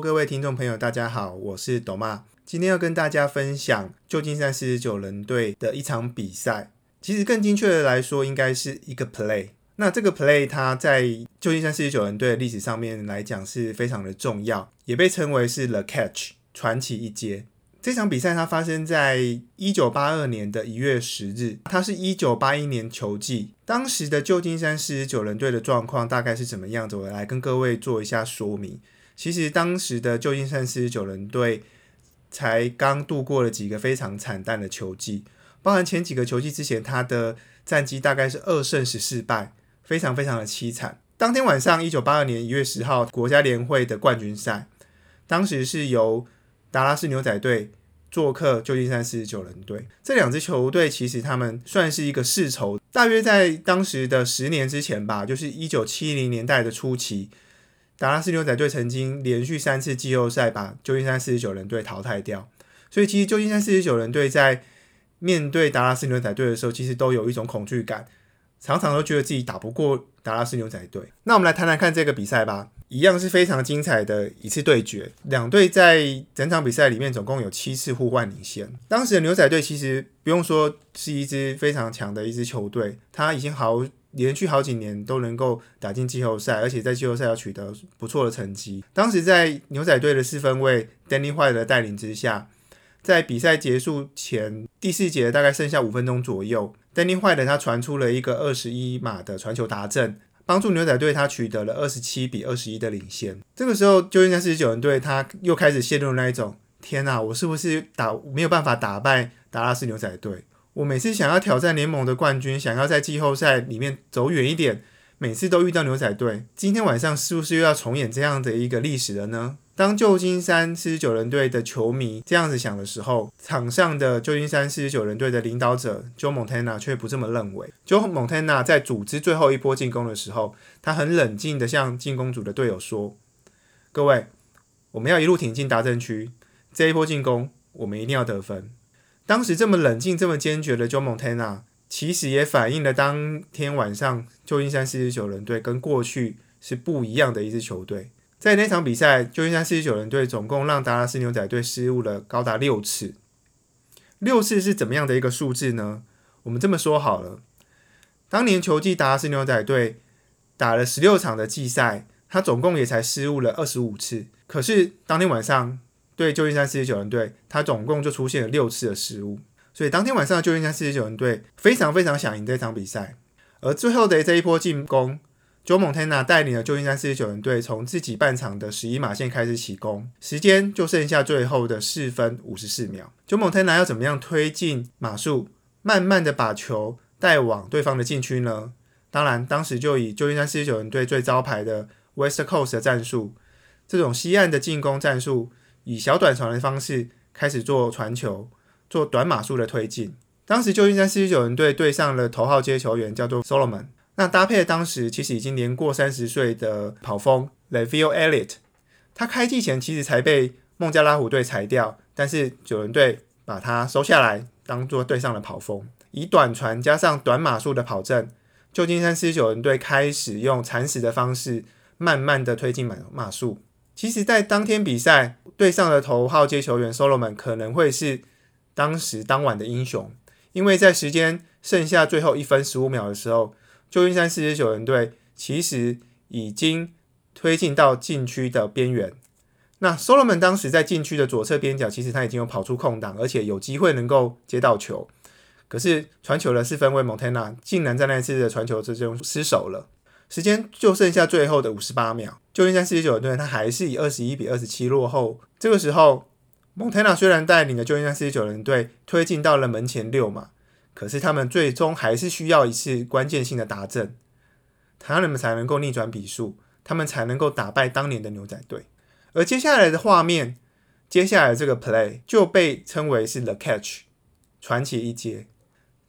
各位听众朋友，大家好，我是抖妈。今天要跟大家分享旧金山四十九人队的一场比赛。其实更精确的来说，应该是一个 play。那这个 play 它在旧金山四十九人队的历史上面来讲是非常的重要，也被称为是 the catch 传奇一阶。这场比赛它发生在一九八二年的一月十日，它是一九八一年球季。当时的旧金山四十九人队的状况大概是怎么样子？我来跟各位做一下说明。其实当时的旧金山四十九人队才刚度过了几个非常惨淡的球季，包含前几个球季之前，他的战绩大概是二胜十四败，非常非常的凄惨。当天晚上，一九八二年一月十号，国家联会的冠军赛，当时是由达拉斯牛仔队做客旧金山四十九人队，这两支球队其实他们算是一个世仇。大约在当时的十年之前吧，就是一九七零年代的初期，达拉斯牛仔队曾经连续三次季后赛把旧金山四十九人队淘汰掉。所以其实旧金山四十九人队在面对达拉斯牛仔队的时候，其实都有一种恐惧感，常常都觉得自己打不过达拉斯牛仔队。那我们来谈谈看这个比赛吧。一样是非常精彩的一次对决，两队在整场比赛里面总共有七次互换领先。当时的牛仔队其实不用说是一支非常强的一支球队，他已经好连续好几年都能够打进季后赛，而且在季后赛要取得不错的成绩。当时在牛仔队的四分卫 Danny White 的带领之下，在比赛结束前第四节大概剩下五分钟左右，Danny White 他传出了一个二十一码的传球达阵。帮助牛仔队，他取得了二十七比二十一的领先。这个时候，旧金山四十九人队他又开始陷入那一种：天哪，我是不是打没有办法打败达拉斯牛仔队？我每次想要挑战联盟的冠军，想要在季后赛里面走远一点，每次都遇到牛仔队。今天晚上是不是又要重演这样的一个历史了呢？当旧金山四十九人队的球迷这样子想的时候，场上的旧金山四十九人队的领导者 Joe Montana 却不这么认为。Joe Montana 在组织最后一波进攻的时候，他很冷静的向进攻组的队友说：“各位，我们要一路挺进达阵区，这一波进攻我们一定要得分。”当时这么冷静、这么坚决的 Joe Montana，其实也反映了当天晚上旧金山四十九人队跟过去是不一样的一支球队。在那场比赛，旧金山四十九人队总共让达拉斯牛仔队失误了高达六次。六次是怎么样的一个数字呢？我们这么说好了，当年球季达拉斯牛仔队打了十六场的季赛，他总共也才失误了二十五次。可是当天晚上对旧金山四十九人队，他总共就出现了六次的失误。所以当天晚上旧金山四十九人队非常非常想赢这场比赛，而最后的这一波进攻。Joe Montana 带领了旧金山四十九人队从自己半场的十一码线开始起攻，时间就剩下最后的四分五十四秒。Joe Montana 要怎么样推进码数，慢慢的把球带往对方的禁区呢？当然，当时就以旧金山四十九人队最招牌的 West Coast 的战术，这种西岸的进攻战术，以小短传的方式开始做传球，做短码数的推进。当时旧金山四十九人队对上了头号接球员，叫做 Solomon。那搭配当时其实已经年过三十岁的跑锋 Levio Elliott，他开季前其实才被孟加拉虎队裁掉，但是九人队把他收下来，当做队上的跑锋，以短传加上短码数的跑阵，旧金山四十九人队开始用蚕食的方式，慢慢的推进码码数。其实，在当天比赛队上的头号接球员 Solomon 可能会是当时当晚的英雄，因为在时间剩下最后一分十五秒的时候。旧金山四十九人队其实已经推进到禁区的边缘。那 Solomon 当时在禁区的左侧边角，其实他已经有跑出空档，而且有机会能够接到球。可是传球的四分卫 Montana 竟然在那次的传球之中失手了。时间就剩下最后的五十八秒，旧金山四十九人队他还是以二十一比二十七落后。这个时候，Montana 虽然带领的旧金山四十九人队推进到了门前六码。可是他们最终还是需要一次关键性的达阵，他们才能够逆转比数，他们才能够打败当年的牛仔队。而接下来的画面，接下来这个 play 就被称为是 the catch 传奇一节。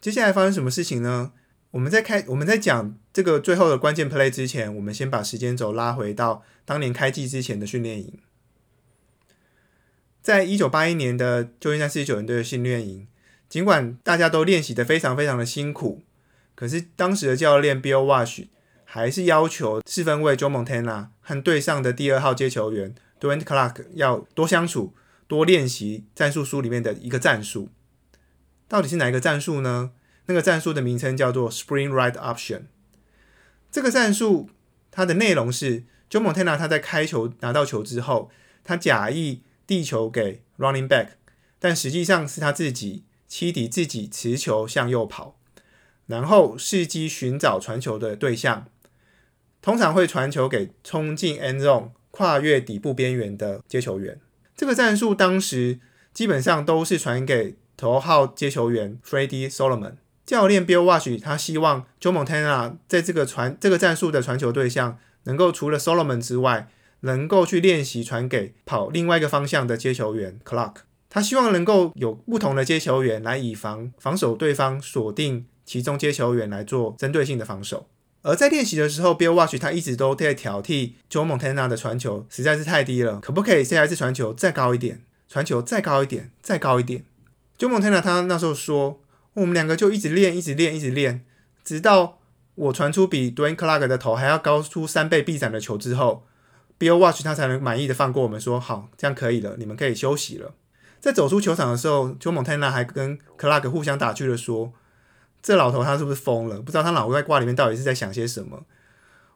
接下来发生什么事情呢？我们在开我们在讲这个最后的关键 play 之前，我们先把时间轴拉回到当年开季之前的训练营，在一九八一年的旧金山四十九人队的训练营。尽管大家都练习的非常非常的辛苦，可是当时的教练 Bill Wash 还是要求四分卫 Joe Montana 和队上的第二号接球员 Dwayne Clark 要多相处、多练习战术书里面的一个战术。到底是哪一个战术呢？那个战术的名称叫做 Spring Ride Option。这个战术它的内容是，Joe Montana 他在开球拿到球之后，他假意递球给 Running Back，但实际上是他自己七底自己持球向右跑，然后伺机寻找传球的对象，通常会传球给冲进 End Zone、跨越底部边缘的接球员。这个战术当时基本上都是传给。头号接球员 Freddie Solomon 教练 Bill Walsh，他希望 Joe Montana 在这个传这个战术的传球对象，能够除了 Solomon 之外，能够去练习传给跑另外一个方向的接球员 Clark。他希望能够有不同的接球员来以防防守对方锁定其中接球员来做针对性的防守。而在练习的时候，Bill Walsh 他一直都在挑剔 Joe Montana 的传球实在是太低了，可不可以下一次传球再高一点？传球再高一点，再高一点。Joe Montana 他那时候说，我们两个就一直练，一直练，一直练，直到我传出比 Dwayne Clark 的头还要高出三倍臂展的球之后，Bill Watch 他才能满意的放过我们，说好，这样可以了，你们可以休息了。在走出球场的时候，Joe Montana 还跟 Clark 互相打趣的说，这老头他是不是疯了？不知道他脑袋瓜里面到底是在想些什么？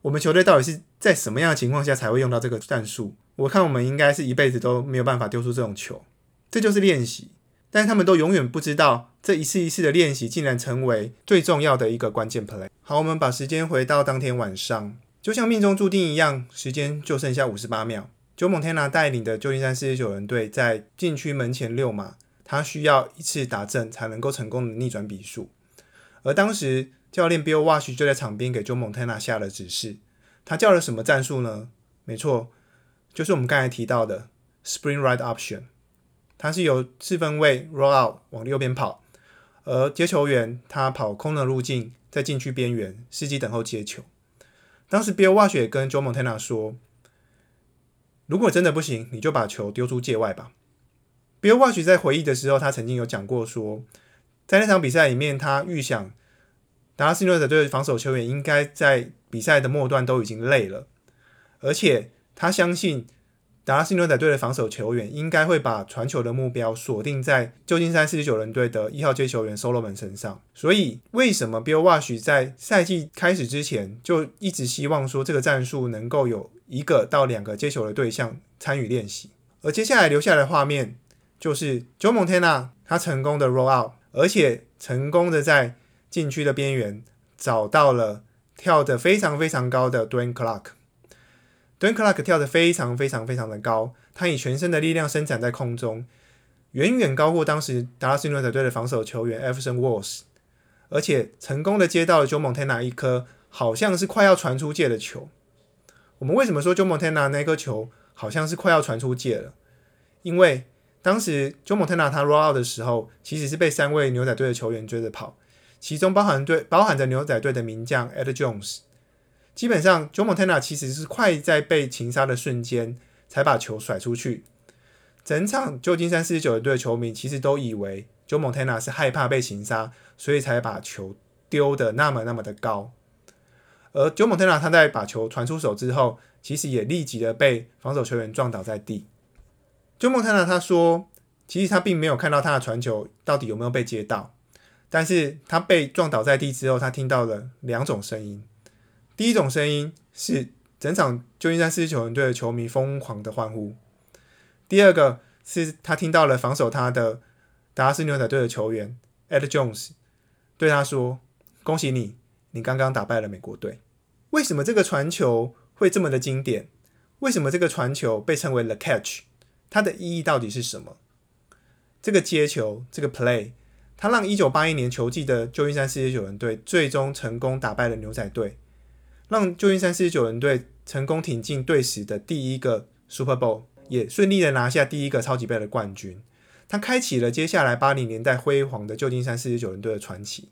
我们球队到底是在什么样的情况下才会用到这个战术？我看我们应该是一辈子都没有办法丢出这种球。这就是练习。但是他们都永远不知道，这一次一次的练习竟然成为最重要的一个关键 play。好，我们把时间回到当天晚上，就像命中注定一样，时间就剩下五十八秒。九猛天拿带领的旧金山四十九人队在禁区门前六码，他需要一次打正才能够成功的逆转比数。而当时教练 Bill Walsh 就在场边给 Joe Montana 下了指示，他叫了什么战术呢？没错，就是我们刚才提到的 Spring Ride Option。它是由四分卫 roll out 往右边跑，而接球员他跑空的路径，在禁区边缘，伺机等候接球。当时 Bill Walsh 也跟 Joe Montana 说：“如果真的不行，你就把球丢出界外吧。” Bill Walsh 在回忆的时候，他曾经有讲过说，在那场比赛里面，他预想达拉斯牛仔队的防守球员应该在比赛的末段都已经累了，而且他相信。达拉斯牛仔队的防守球员应该会把传球的目标锁定在旧金山四十九人队的一号接球员 Solomon 身上。所以，为什么 Bill Walsh 在赛季开始之前就一直希望说这个战术能够有一个到两个接球的对象参与练习？而接下来留下来的画面就是 Joe Montana 他成功的 roll out，而且成功的在禁区的边缘找到了跳得非常非常高的 Dwayne Clark。Dan Clark 跳得非常非常非常的高，他以全身的力量伸展在空中，远远高过当时达拉斯牛仔队的防守球员 Everson Walls，而且成功的接到了 Joe Montana 一颗好像是快要传出界的球。我们为什么说 Joe Montana 那颗球好像是快要传出界了？因为当时 Joe Montana 他 roll out 的时候，其实是被三位牛仔队的球员追着跑，其中包含队包含着牛仔队的名将 Ed Jones。基本上，Joe Montana 其实是快在被擒杀的瞬间才把球甩出去。整场旧金山四十九队的球迷其实都以为 Joe Montana 是害怕被擒杀，所以才把球丢的那么那么的高。而 Joe Montana 他在把球传出手之后，其实也立即的被防守球员撞倒在地。Joe Montana 他说，其实他并没有看到他的传球到底有没有被接到，但是他被撞倒在地之后，他听到了两种声音。第一种声音是整场旧金山四十九人队的球迷疯狂的欢呼。第二个是他听到了防守他的达拉斯牛仔队的球员 Ed Jones 对他说：“恭喜你，你刚刚打败了美国队。”为什么这个传球会这么的经典？为什么这个传球被称为 The Catch？它的意义到底是什么？这个接球，这个 play，它让一九八一年球季的旧金山四十九人队最终成功打败了牛仔队。让旧金山四十九人队成功挺进队史的第一个 Super Bowl，也顺利的拿下第一个超级杯的冠军。他开启了接下来八零年代辉煌的旧金山四十九人队的传奇。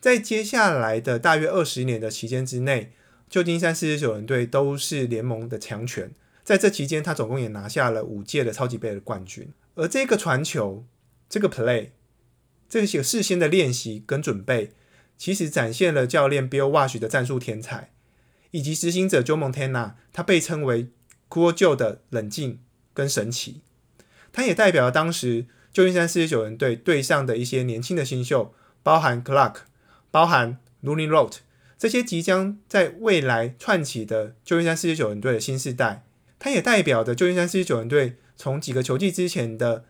在接下来的大约二十年的期间之内，旧金山四十九人队都是联盟的强权。在这期间，他总共也拿下了五届的超级杯的冠军。而这个传球，这个 play，这些事先的练习跟准备。其实展现了教练 Bill Walsh 的战术天才，以及执行者 Joe Montana，他被称为酷旧的冷静跟神奇。他也代表了当时旧金山四十九人队队上的一些年轻的新秀，包含 Clark，包含 l u n y r o t 这些即将在未来串起的旧金山四十九人队的新世代。他也代表着旧金山四十九人队从几个球季之前的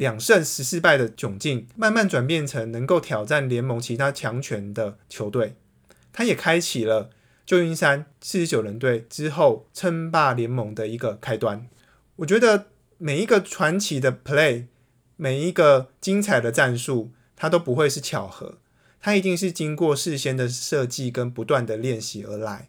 两胜十四败的窘境，慢慢转变成能够挑战联盟其他强权的球队。他也开启了旧金山四十九人队之后称霸联盟的一个开端。我觉得。每一个传奇的 play，每一个精彩的战术，它都不会是巧合，它一定是经过事先的设计跟不断的练习而来。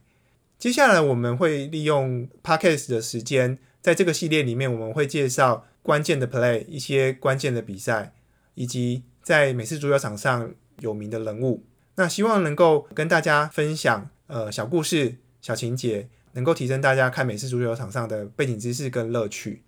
接下来我们会利用 podcast 的时间，在这个系列里面，我们会介绍关键的 play，一些关键的比赛，以及在美式足球场上有名的人物。那希望能够跟大家分享呃小故事、小情节，能够提升大家看美式足球场上的背景知识跟乐趣。